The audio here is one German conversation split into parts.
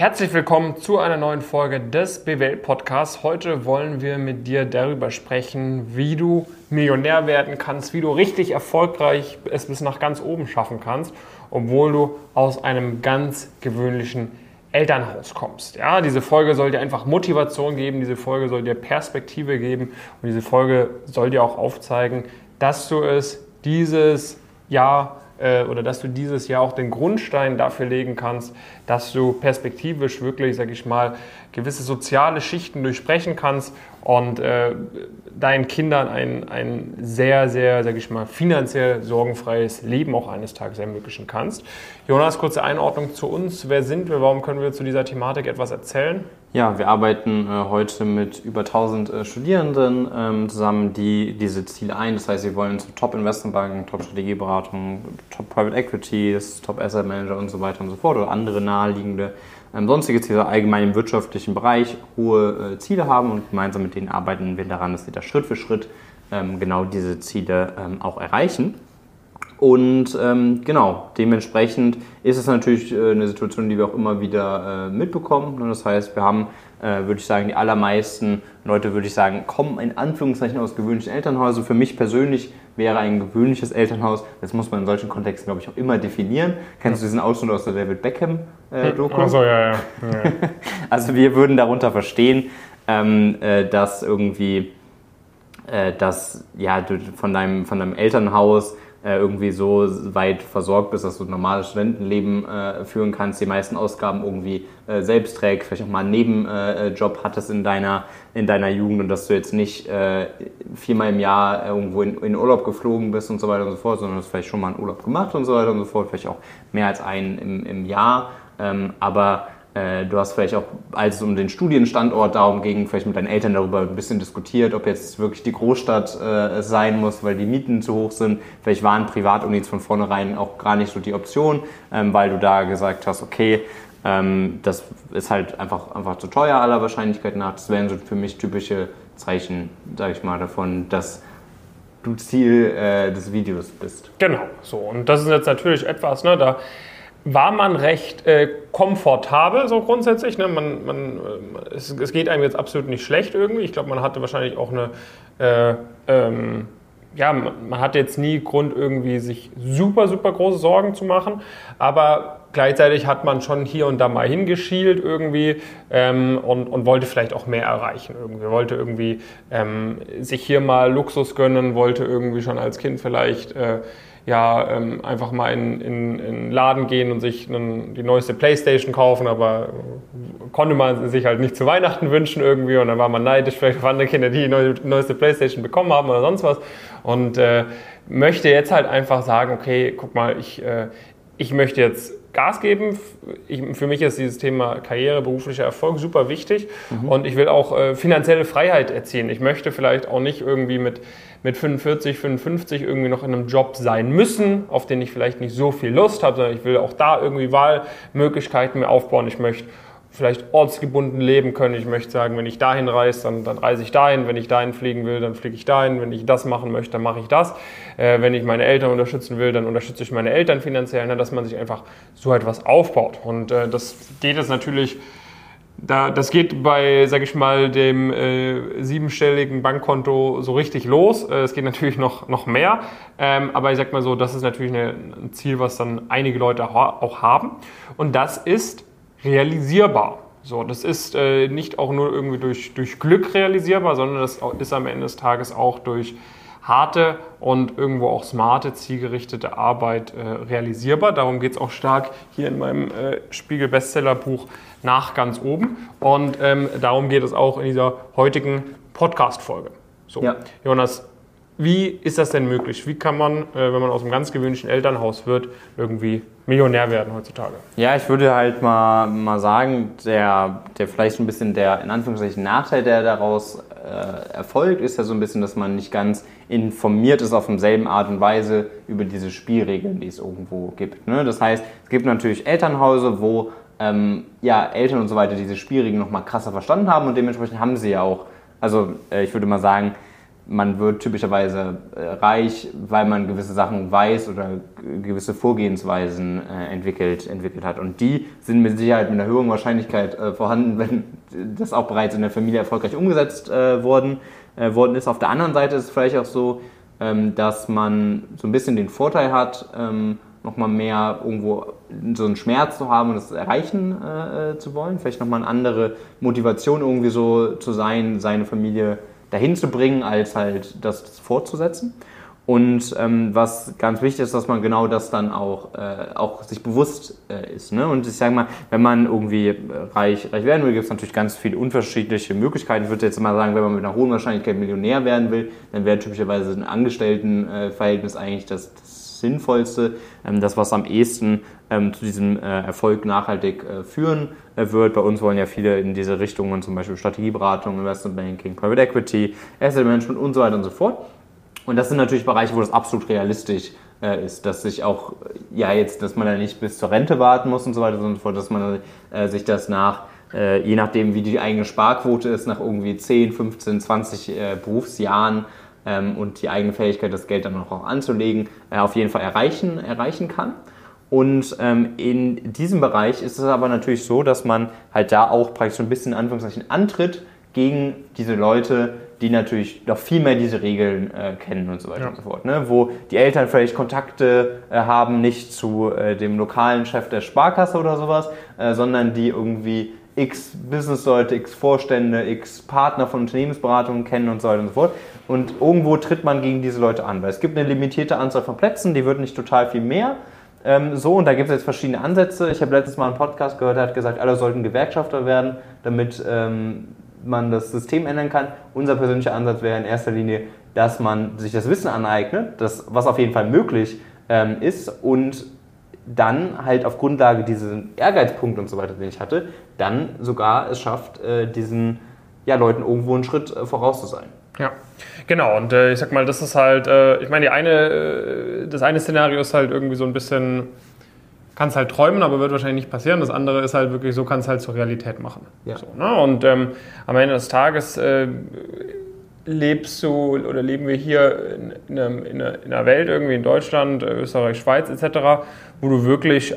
Herzlich willkommen zu einer neuen Folge des BWL Podcasts. Heute wollen wir mit dir darüber sprechen, wie du Millionär werden kannst, wie du richtig erfolgreich es bis nach ganz oben schaffen kannst, obwohl du aus einem ganz gewöhnlichen Elternhaus kommst. Ja, diese Folge soll dir einfach Motivation geben, diese Folge soll dir Perspektive geben und diese Folge soll dir auch aufzeigen, dass du es dieses Jahr äh, oder dass du dieses Jahr auch den Grundstein dafür legen kannst, dass du perspektivisch wirklich, sag ich mal, gewisse soziale Schichten durchbrechen kannst und äh, deinen Kindern ein, ein sehr, sehr, sag ich mal, finanziell sorgenfreies Leben auch eines Tages ermöglichen kannst. Jonas, kurze Einordnung zu uns. Wer sind wir? Warum können wir zu dieser Thematik etwas erzählen? Ja, wir arbeiten äh, heute mit über 1000 äh, Studierenden ähm, zusammen, die diese Ziele ein. Das heißt, sie wollen zu Top-Investmentbanken, Top-Strategieberatung, Top-Private Equities, Top-Asset Manager und so weiter und so fort oder andere naheliegende ähm, sonstige Ziele allgemein im wirtschaftlichen Bereich hohe äh, Ziele haben und gemeinsam mit denen arbeiten wir daran, dass sie da Schritt für Schritt ähm, genau diese Ziele ähm, auch erreichen. Und ähm, genau, dementsprechend ist es natürlich äh, eine Situation, die wir auch immer wieder äh, mitbekommen. Das heißt, wir haben, äh, würde ich sagen, die allermeisten Leute, würde ich sagen, kommen in Anführungszeichen aus gewöhnlichen Elternhäusern. Für mich persönlich wäre ein gewöhnliches Elternhaus, das muss man in solchen Kontexten, glaube ich, auch immer definieren. Kennst du diesen Ausschnitt aus der David Beckham-Doku? Äh, Achso, ja, ja. ja. also wir würden darunter verstehen, ähm, äh, dass irgendwie, äh, dass ja, du von deinem, von deinem Elternhaus irgendwie so weit versorgt bist, dass du ein normales Studentenleben äh, führen kannst, die meisten Ausgaben irgendwie äh, selbst trägst, vielleicht auch mal einen Nebenjob äh, hattest in deiner, in deiner Jugend und dass du jetzt nicht äh, viermal im Jahr irgendwo in, in, Urlaub geflogen bist und so weiter und so fort, sondern hast vielleicht schon mal einen Urlaub gemacht und so weiter und so fort, vielleicht auch mehr als einen im, im Jahr. Ähm, aber äh, du hast vielleicht auch, als es um den Studienstandort darum ging, vielleicht mit deinen Eltern darüber ein bisschen diskutiert, ob jetzt wirklich die Großstadt äh, sein muss, weil die Mieten zu hoch sind. Vielleicht waren Privatunis von vornherein auch gar nicht so die Option, ähm, weil du da gesagt hast, okay, ähm, das ist halt einfach, einfach zu teuer aller Wahrscheinlichkeit nach. Das wären so für mich typische Zeichen, sage ich mal, davon, dass du Ziel äh, des Videos bist. Genau, so. Und das ist jetzt natürlich etwas, ne, da war man recht äh, komfortabel, so grundsätzlich. Ne? Man, man, äh, es, es, geht einem jetzt absolut nicht schlecht irgendwie. Ich glaube, man hatte wahrscheinlich auch eine. Äh, ähm, ja, man hatte jetzt nie Grund, irgendwie sich super, super große Sorgen zu machen. Aber gleichzeitig hat man schon hier und da mal hingeschielt irgendwie ähm, und, und wollte vielleicht auch mehr erreichen. Irgendwie wollte irgendwie ähm, sich hier mal Luxus gönnen, wollte irgendwie schon als Kind vielleicht äh, ja, ähm, einfach mal in, in, in einen Laden gehen und sich einen, die neueste Playstation kaufen, aber konnte man sich halt nicht zu Weihnachten wünschen irgendwie und dann war man neidisch vielleicht auf andere Kinder, die die neueste Playstation bekommen haben oder sonst was. Und äh, möchte jetzt halt einfach sagen, okay, guck mal, ich, äh, ich möchte jetzt Gas geben. Ich, für mich ist dieses Thema Karriere, beruflicher Erfolg super wichtig mhm. und ich will auch äh, finanzielle Freiheit erzielen. Ich möchte vielleicht auch nicht irgendwie mit, mit 45, 55 irgendwie noch in einem Job sein müssen, auf den ich vielleicht nicht so viel Lust habe, sondern ich will auch da irgendwie Wahlmöglichkeiten mir aufbauen. Ich möchte vielleicht ortsgebunden leben können. Ich möchte sagen, wenn ich dahin reise, dann, dann reise ich dahin. Wenn ich dahin fliegen will, dann fliege ich dahin. Wenn ich das machen möchte, dann mache ich das. Äh, wenn ich meine Eltern unterstützen will, dann unterstütze ich meine Eltern finanziell, ne, dass man sich einfach so etwas aufbaut. Und äh, das geht jetzt natürlich, da, das geht bei, sag ich mal, dem äh, siebenstelligen Bankkonto so richtig los. Äh, es geht natürlich noch, noch mehr. Ähm, aber ich sag mal so, das ist natürlich eine, ein Ziel, was dann einige Leute auch haben. Und das ist realisierbar. So, das ist äh, nicht auch nur irgendwie durch, durch Glück realisierbar, sondern das ist am Ende des Tages auch durch harte und irgendwo auch smarte, zielgerichtete Arbeit äh, realisierbar. Darum geht es auch stark hier in meinem äh, Spiegel-Bestseller-Buch nach ganz oben. Und ähm, darum geht es auch in dieser heutigen Podcast-Folge. So, ja. Jonas, wie ist das denn möglich? Wie kann man, äh, wenn man aus einem ganz gewöhnlichen Elternhaus wird, irgendwie Millionär werden heutzutage? Ja, ich würde halt mal, mal sagen, der, der vielleicht ein bisschen der, in Anführungszeichen, Nachteil, der daraus äh, erfolgt, ist ja so ein bisschen, dass man nicht ganz informiert ist auf demselben Art und Weise über diese Spielregeln, die es irgendwo gibt. Ne? Das heißt, es gibt natürlich Elternhäuser, wo ähm, ja, Eltern und so weiter diese Spielregeln noch mal krasser verstanden haben und dementsprechend haben sie ja auch, also äh, ich würde mal sagen, man wird typischerweise äh, reich, weil man gewisse Sachen weiß oder gewisse Vorgehensweisen äh, entwickelt, entwickelt hat. Und die sind mit Sicherheit mit einer höheren Wahrscheinlichkeit äh, vorhanden, wenn das auch bereits in der Familie erfolgreich umgesetzt worden, worden ist. Auf der anderen Seite ist es vielleicht auch so, ähm, dass man so ein bisschen den Vorteil hat, ähm, nochmal mehr irgendwo so einen Schmerz zu haben und das erreichen zu wollen. Vielleicht nochmal eine andere Motivation irgendwie so zu sein, seine Familie dahin zu bringen, als halt das fortzusetzen. Und ähm, was ganz wichtig ist, dass man genau das dann auch, äh, auch sich bewusst äh, ist. Ne? Und ich sage mal, wenn man irgendwie reich, reich werden will, gibt es natürlich ganz viele unterschiedliche Möglichkeiten. Ich würde jetzt mal sagen, wenn man mit einer hohen Wahrscheinlichkeit Millionär werden will, dann wäre typischerweise ein Angestelltenverhältnis eigentlich das, das Sinnvollste, ähm, das, was am ehesten ähm, zu diesem äh, Erfolg nachhaltig äh, führen äh, wird. Bei uns wollen ja viele in diese Richtungen, zum Beispiel Strategieberatung, Investment Banking, Private Equity, Asset Management und so weiter und so fort. Und das sind natürlich Bereiche, wo das absolut realistisch äh, ist, dass sich auch, ja jetzt, dass man da nicht bis zur Rente warten muss und so weiter und so fort, dass man äh, sich das nach, äh, je nachdem wie die eigene Sparquote ist, nach irgendwie 10, 15, 20 Berufsjahren ähm, und die eigene Fähigkeit, das Geld dann auch anzulegen, auf jeden Fall erreichen, erreichen kann. Und ähm, in diesem Bereich ist es aber natürlich so, dass man halt da auch praktisch so ein bisschen in Anführungszeichen antritt gegen diese Leute, die natürlich noch viel mehr diese Regeln äh, kennen und so weiter ja. und so fort. Ne? Wo die Eltern vielleicht Kontakte äh, haben, nicht zu äh, dem lokalen Chef der Sparkasse oder sowas, äh, sondern die irgendwie x Business-Leute, x Vorstände, x Partner von Unternehmensberatungen kennen und so weiter und so fort. Und irgendwo tritt man gegen diese Leute an, weil es gibt eine limitierte Anzahl von Plätzen, die wird nicht total viel mehr. Ähm, so, und da gibt es jetzt verschiedene Ansätze. Ich habe letztes Mal einen Podcast gehört, der hat gesagt, alle sollten Gewerkschafter werden, damit ähm, man das System ändern kann. Unser persönlicher Ansatz wäre in erster Linie, dass man sich das Wissen aneignet, das, was auf jeden Fall möglich ähm, ist und dann halt auf Grundlage dieses Ehrgeizpunkte und so weiter, den ich hatte, dann sogar es schafft, äh, diesen ja, Leuten irgendwo einen Schritt äh, voraus zu sein. Ja, genau. Und äh, ich sag mal, das ist halt, äh, ich meine, die eine, äh, das eine Szenario ist halt irgendwie so ein bisschen, kannst halt träumen, aber wird wahrscheinlich nicht passieren. Das andere ist halt wirklich so, kannst halt zur Realität machen. Ja. So, ne? Und ähm, am Ende des Tages äh, lebst du oder leben wir hier in, in, einem, in, einer, Welt, irgendwie in Deutschland, äh, Österreich, Schweiz etc., wo du wirklich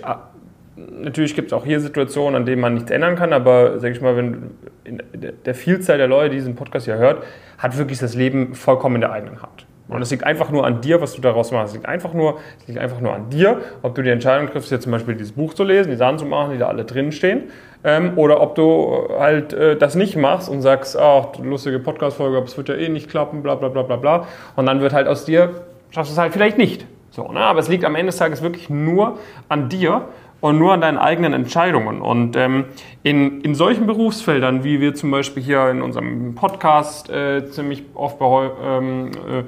natürlich gibt es auch hier Situationen, an denen man nichts ändern kann, aber sag ich mal, wenn in der Vielzahl der Leute, die diesen Podcast hier hört, hat wirklich das Leben vollkommen in der eigenen Hand. Und es liegt einfach nur an dir, was du daraus machst. Es liegt einfach nur, es liegt einfach nur an dir, ob du die Entscheidung triffst, jetzt zum Beispiel dieses Buch zu lesen, die Sachen zu machen, die da alle drin stehen, ähm, oder ob du halt äh, das nicht machst und sagst, ach, lustige Podcast-Folge, aber es wird ja eh nicht klappen, bla bla bla bla bla. Und dann wird halt aus dir, schaffst du es halt vielleicht nicht. So, ne? Aber es liegt am Ende des Tages wirklich nur an dir und nur an deinen eigenen Entscheidungen. Und ähm, in, in solchen Berufsfeldern, wie wir zum Beispiel hier in unserem Podcast äh, ziemlich oft ähm, äh,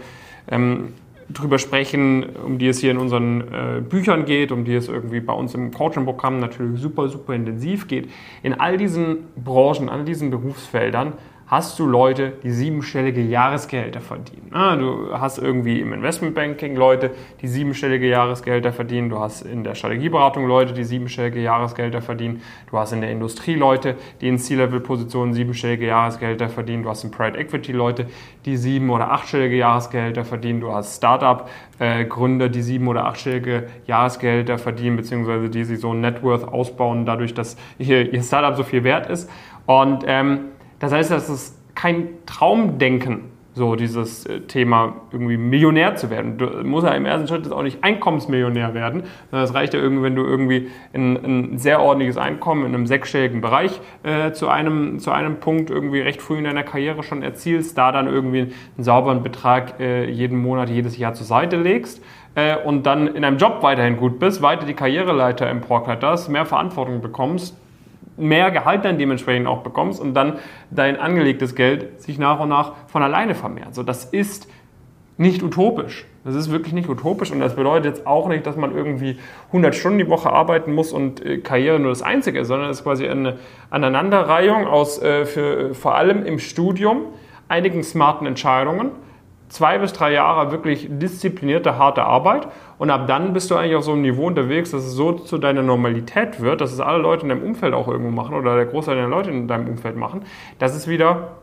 ähm, drüber sprechen, um die es hier in unseren äh, Büchern geht, um die es irgendwie bei uns im Coaching-Programm natürlich super, super intensiv geht. In all diesen Branchen, all diesen Berufsfeldern hast du Leute, die siebenstellige Jahresgehälter verdienen. Ah, du hast irgendwie im Investmentbanking Leute, die siebenstellige Jahresgehälter verdienen. Du hast in der Strategieberatung Leute, die siebenstellige Jahresgehälter verdienen. Du hast in der Industrie Leute, die in C-Level-Positionen siebenstellige Jahresgehälter verdienen. Du hast in Private Equity Leute, die sieben- oder achtstellige Jahresgehälter verdienen. Du hast Startup-Gründer, die sieben- oder achtstellige Jahresgehälter verdienen, beziehungsweise die sie so ein Net Worth ausbauen, dadurch, dass ihr, ihr Startup so viel wert ist. Und ähm, das heißt, das ist kein Traumdenken, so dieses äh, Thema irgendwie Millionär zu werden. Du musst ja im ersten Schritt auch nicht Einkommensmillionär werden. Es reicht ja irgendwie, wenn du irgendwie ein, ein, sehr ordentliches Einkommen in einem sechsstelligen Bereich äh, zu, einem, zu einem Punkt irgendwie recht früh in deiner Karriere schon erzielst, da dann irgendwie einen sauberen Betrag äh, jeden Monat, jedes Jahr zur Seite legst äh, und dann in einem Job weiterhin gut bist, weiter die Karriereleiter emporkletterst, mehr Verantwortung bekommst, mehr Gehalt dann dementsprechend auch bekommst und dann dein angelegtes Geld sich nach und nach von alleine vermehrt. So, das ist nicht utopisch. Das ist wirklich nicht utopisch und das bedeutet jetzt auch nicht, dass man irgendwie 100 Stunden die Woche arbeiten muss und äh, Karriere nur das Einzige ist, sondern es ist quasi eine Aneinanderreihung aus äh, für, vor allem im Studium einigen smarten Entscheidungen zwei bis drei Jahre wirklich disziplinierte, harte Arbeit und ab dann bist du eigentlich auf so einem Niveau unterwegs, dass es so zu deiner Normalität wird, dass es alle Leute in deinem Umfeld auch irgendwo machen oder der Großteil der Leute in deinem Umfeld machen, dass es wieder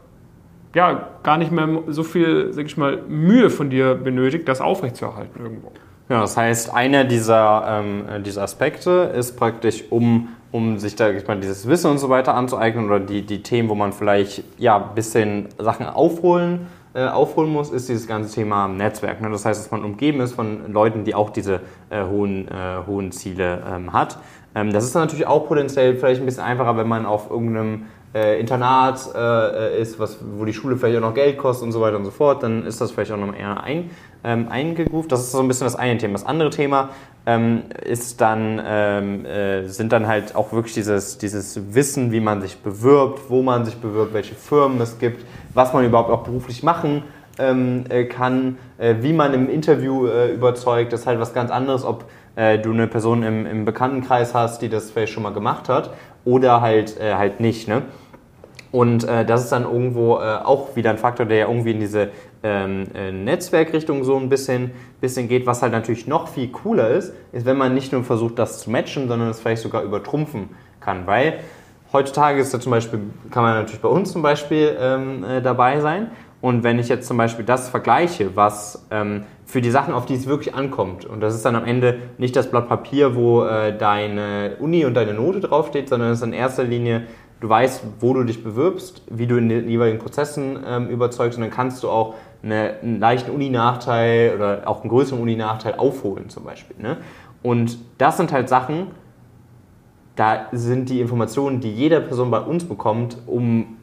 ja, gar nicht mehr so viel, sag ich mal, Mühe von dir benötigt, das aufrechtzuerhalten irgendwo. Ja, das heißt, einer dieser, ähm, dieser Aspekte ist praktisch, um, um sich da ich meine, dieses Wissen und so weiter anzueignen oder die, die Themen, wo man vielleicht ja, ein bisschen Sachen aufholen, äh, aufholen muss, ist dieses ganze Thema Netzwerk. Ne? Das heißt, dass man umgeben ist von Leuten, die auch diese äh, hohen, äh, hohen Ziele ähm, hat. Ähm, das ist dann natürlich auch potenziell vielleicht ein bisschen einfacher, wenn man auf irgendeinem äh, Internat äh, ist, was, wo die Schule vielleicht auch noch Geld kostet und so weiter und so fort, dann ist das vielleicht auch noch eher ein, ähm, eingegroovt. Das ist so ein bisschen das eine Thema. Das andere Thema ähm, ist dann, ähm, äh, sind dann halt auch wirklich dieses, dieses Wissen, wie man sich bewirbt, wo man sich bewirbt, welche Firmen es gibt, was man überhaupt auch beruflich machen ähm, äh, kann, äh, wie man im Interview äh, überzeugt. Ist halt was ganz anderes, ob äh, du eine Person im, im Bekanntenkreis hast, die das vielleicht schon mal gemacht hat oder halt, äh, halt nicht. Ne? Und äh, das ist dann irgendwo auch wieder ein Faktor, der ja irgendwie in diese ähm, äh, Netzwerkrichtung so ein bisschen, bisschen geht. Was halt natürlich noch viel cooler ist, ist, wenn man nicht nur versucht, das zu matchen, sondern es vielleicht sogar übertrumpfen kann. Weil heutzutage ist da zum Beispiel, kann man natürlich bei uns zum Beispiel ähm, äh, dabei sein. Und wenn ich jetzt zum Beispiel das vergleiche, was ähm, für die Sachen, auf die es wirklich ankommt, und das ist dann am Ende nicht das Blatt Papier, wo äh, deine Uni und deine Note draufsteht, sondern es ist in erster Linie du weißt, wo du dich bewirbst, wie du in den jeweiligen Prozessen ähm, überzeugst und dann kannst du auch eine, einen leichten Uni-Nachteil oder auch einen größeren Uni-Nachteil aufholen zum Beispiel. Ne? Und das sind halt Sachen, da sind die Informationen, die jede Person bei uns bekommt, um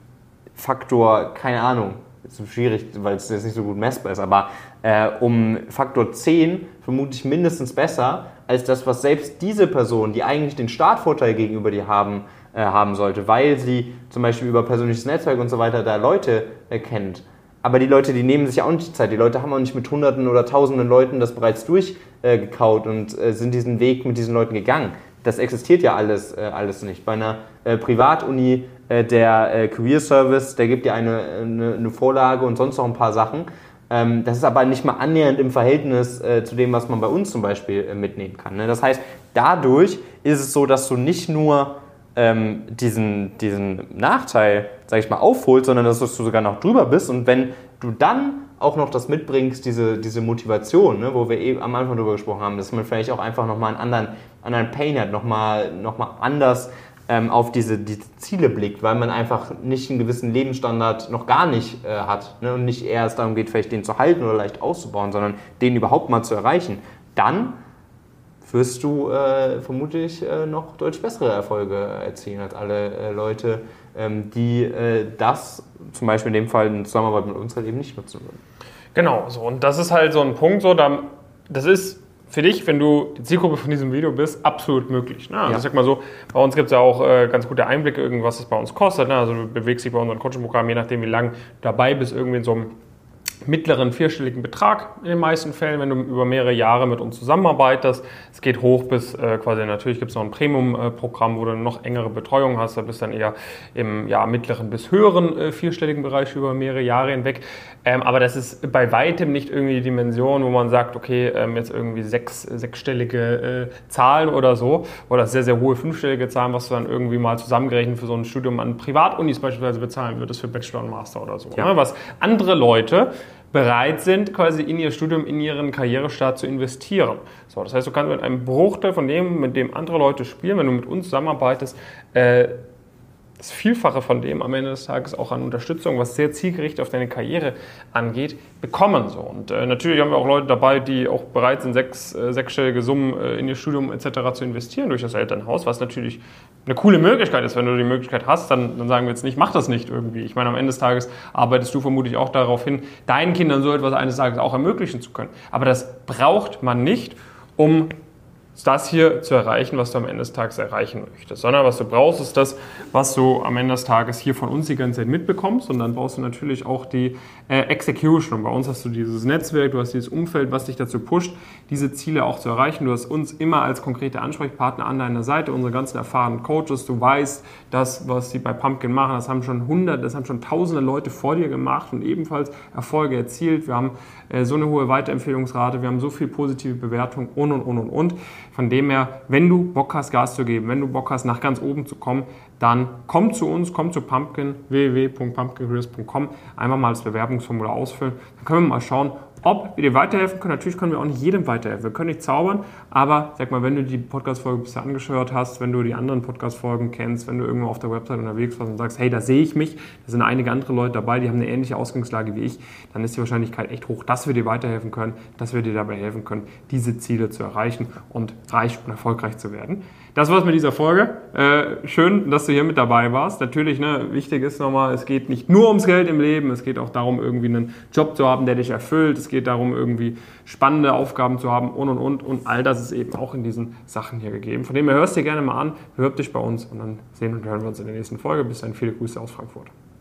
Faktor, keine Ahnung, ist schwierig, weil es jetzt nicht so gut messbar ist, aber äh, um Faktor 10 vermutlich mindestens besser als das, was selbst diese Person, die eigentlich den Startvorteil gegenüber dir haben, äh, haben sollte, weil sie zum Beispiel über persönliches Netzwerk und so weiter da Leute äh, kennt. Aber die Leute, die nehmen sich auch nicht die Zeit. Die Leute haben auch nicht mit Hunderten oder Tausenden Leuten das bereits durchgekaut äh, und äh, sind diesen Weg mit diesen Leuten gegangen. Das existiert ja alles, äh, alles nicht. Bei einer äh, Privatuni, der Career Service, der gibt ja eine, eine, eine, Vorlage und sonst noch ein paar Sachen. Ähm, das ist aber nicht mal annähernd im Verhältnis zu dem, was man bei uns zum Beispiel mitnehmen kann. Ne? Das heißt, dadurch ist es so, dass du nicht nur ähm, diesen, diesen Nachteil, sag ich mal, aufholt, sondern dass du sogar noch drüber bist. Und wenn du dann auch noch das mitbringst, diese, diese Motivation, ne, wo wir eben am Anfang drüber gesprochen haben, dass man vielleicht auch einfach nochmal einen anderen, anderen Pain hat, nochmal noch mal anders ähm, auf diese, diese Ziele blickt, weil man einfach nicht einen gewissen Lebensstandard noch gar nicht äh, hat ne, und nicht erst darum geht, vielleicht den zu halten oder leicht auszubauen, sondern den überhaupt mal zu erreichen, dann wirst du äh, vermutlich äh, noch deutlich bessere Erfolge erzielen als alle äh, Leute, ähm, die äh, das zum Beispiel in dem Fall in Zusammenarbeit mit uns halt eben nicht nutzen würden. Genau, so und das ist halt so ein Punkt, so, da, das ist für dich, wenn du die Zielgruppe von diesem Video bist, absolut möglich. Ne? Also ja. ich sag mal so, bei uns gibt es ja auch äh, ganz gute Einblicke, was es bei uns kostet. Ne? Also du bewegst dich bei unserem Coaching-Programm, je nachdem wie lange du dabei bist, irgendwie in so einem mittleren vierstelligen Betrag in den meisten Fällen, wenn du über mehrere Jahre mit uns zusammenarbeitest. Es geht hoch bis äh, quasi, natürlich gibt es noch ein Premium-Programm, wo du noch engere Betreuung hast. Da bist du dann eher im ja, mittleren bis höheren äh, vierstelligen Bereich über mehrere Jahre hinweg. Ähm, aber das ist bei weitem nicht irgendwie die Dimension, wo man sagt, okay, ähm, jetzt irgendwie sechs, sechsstellige äh, Zahlen oder so oder sehr, sehr hohe fünfstellige Zahlen, was du dann irgendwie mal zusammengerechnet für so ein Studium an Privatunis beispielsweise bezahlen würdest für Bachelor und Master oder so. Ja. Ne? Was andere Leute bereit sind, quasi in ihr Studium, in ihren Karrierestart zu investieren. So, das heißt, du kannst mit einem Bruchteil von dem, mit dem andere Leute spielen, wenn du mit uns zusammenarbeitest, äh, das Vielfache von dem am Ende des Tages auch an Unterstützung, was sehr zielgerichtet auf deine Karriere angeht, bekommen. So. Und äh, natürlich haben wir auch Leute dabei, die auch bereit sind, sechs, äh, sechsstellige Summen äh, in ihr Studium etc. zu investieren durch das Elternhaus, was natürlich eine coole Möglichkeit ist. Wenn du die Möglichkeit hast, dann, dann sagen wir jetzt nicht, mach das nicht irgendwie. Ich meine, am Ende des Tages arbeitest du vermutlich auch darauf hin, deinen Kindern so etwas eines Tages auch ermöglichen zu können. Aber das braucht man nicht, um das hier zu erreichen, was du am Ende des Tages erreichen möchtest. Sondern was du brauchst, ist das, was du am Ende des Tages hier von uns die ganze Zeit mitbekommst. Und dann brauchst du natürlich auch die äh, Execution. Und bei uns hast du dieses Netzwerk, du hast dieses Umfeld, was dich dazu pusht, diese Ziele auch zu erreichen. Du hast uns immer als konkrete Ansprechpartner an deiner Seite, unsere ganzen erfahrenen Coaches. Du weißt, das, was sie bei Pumpkin machen, das haben schon hundert, das haben schon tausende Leute vor dir gemacht und ebenfalls Erfolge erzielt. Wir haben äh, so eine hohe Weiterempfehlungsrate, wir haben so viel positive Bewertung und und und und und. Von dem her, wenn du Bock hast, Gas zu geben, wenn du Bock hast, nach ganz oben zu kommen, dann komm zu uns, komm zu Pumpkin, www.pumpkincareers.com, einmal mal das Bewerbungsformular ausfüllen. Dann können wir mal schauen, ob wir dir weiterhelfen können. Natürlich können wir auch nicht jedem weiterhelfen. Wir können nicht zaubern, aber sag mal, wenn du die Podcast-Folge bisher angeschaut hast, wenn du die anderen Podcast-Folgen kennst, wenn du irgendwo auf der Website unterwegs warst und sagst, hey, da sehe ich mich, da sind einige andere Leute dabei, die haben eine ähnliche Ausgangslage wie ich, dann ist die Wahrscheinlichkeit echt hoch, dass wir dir weiterhelfen können, dass wir dir dabei helfen können, diese Ziele zu erreichen und reich und erfolgreich zu werden. Das war's mit dieser Folge. Äh, schön, dass du hier mit dabei warst. Natürlich, ne, wichtig ist nochmal, es geht nicht nur ums Geld im Leben, es geht auch darum, irgendwie einen Job zu haben, der dich erfüllt. Es geht darum, irgendwie spannende Aufgaben zu haben und und und. Und all das ist eben auch in diesen Sachen hier gegeben. Von dem her hörst dir gerne mal an, bewirb dich bei uns und dann sehen und hören wir uns in der nächsten Folge. Bis dann, viele Grüße aus Frankfurt.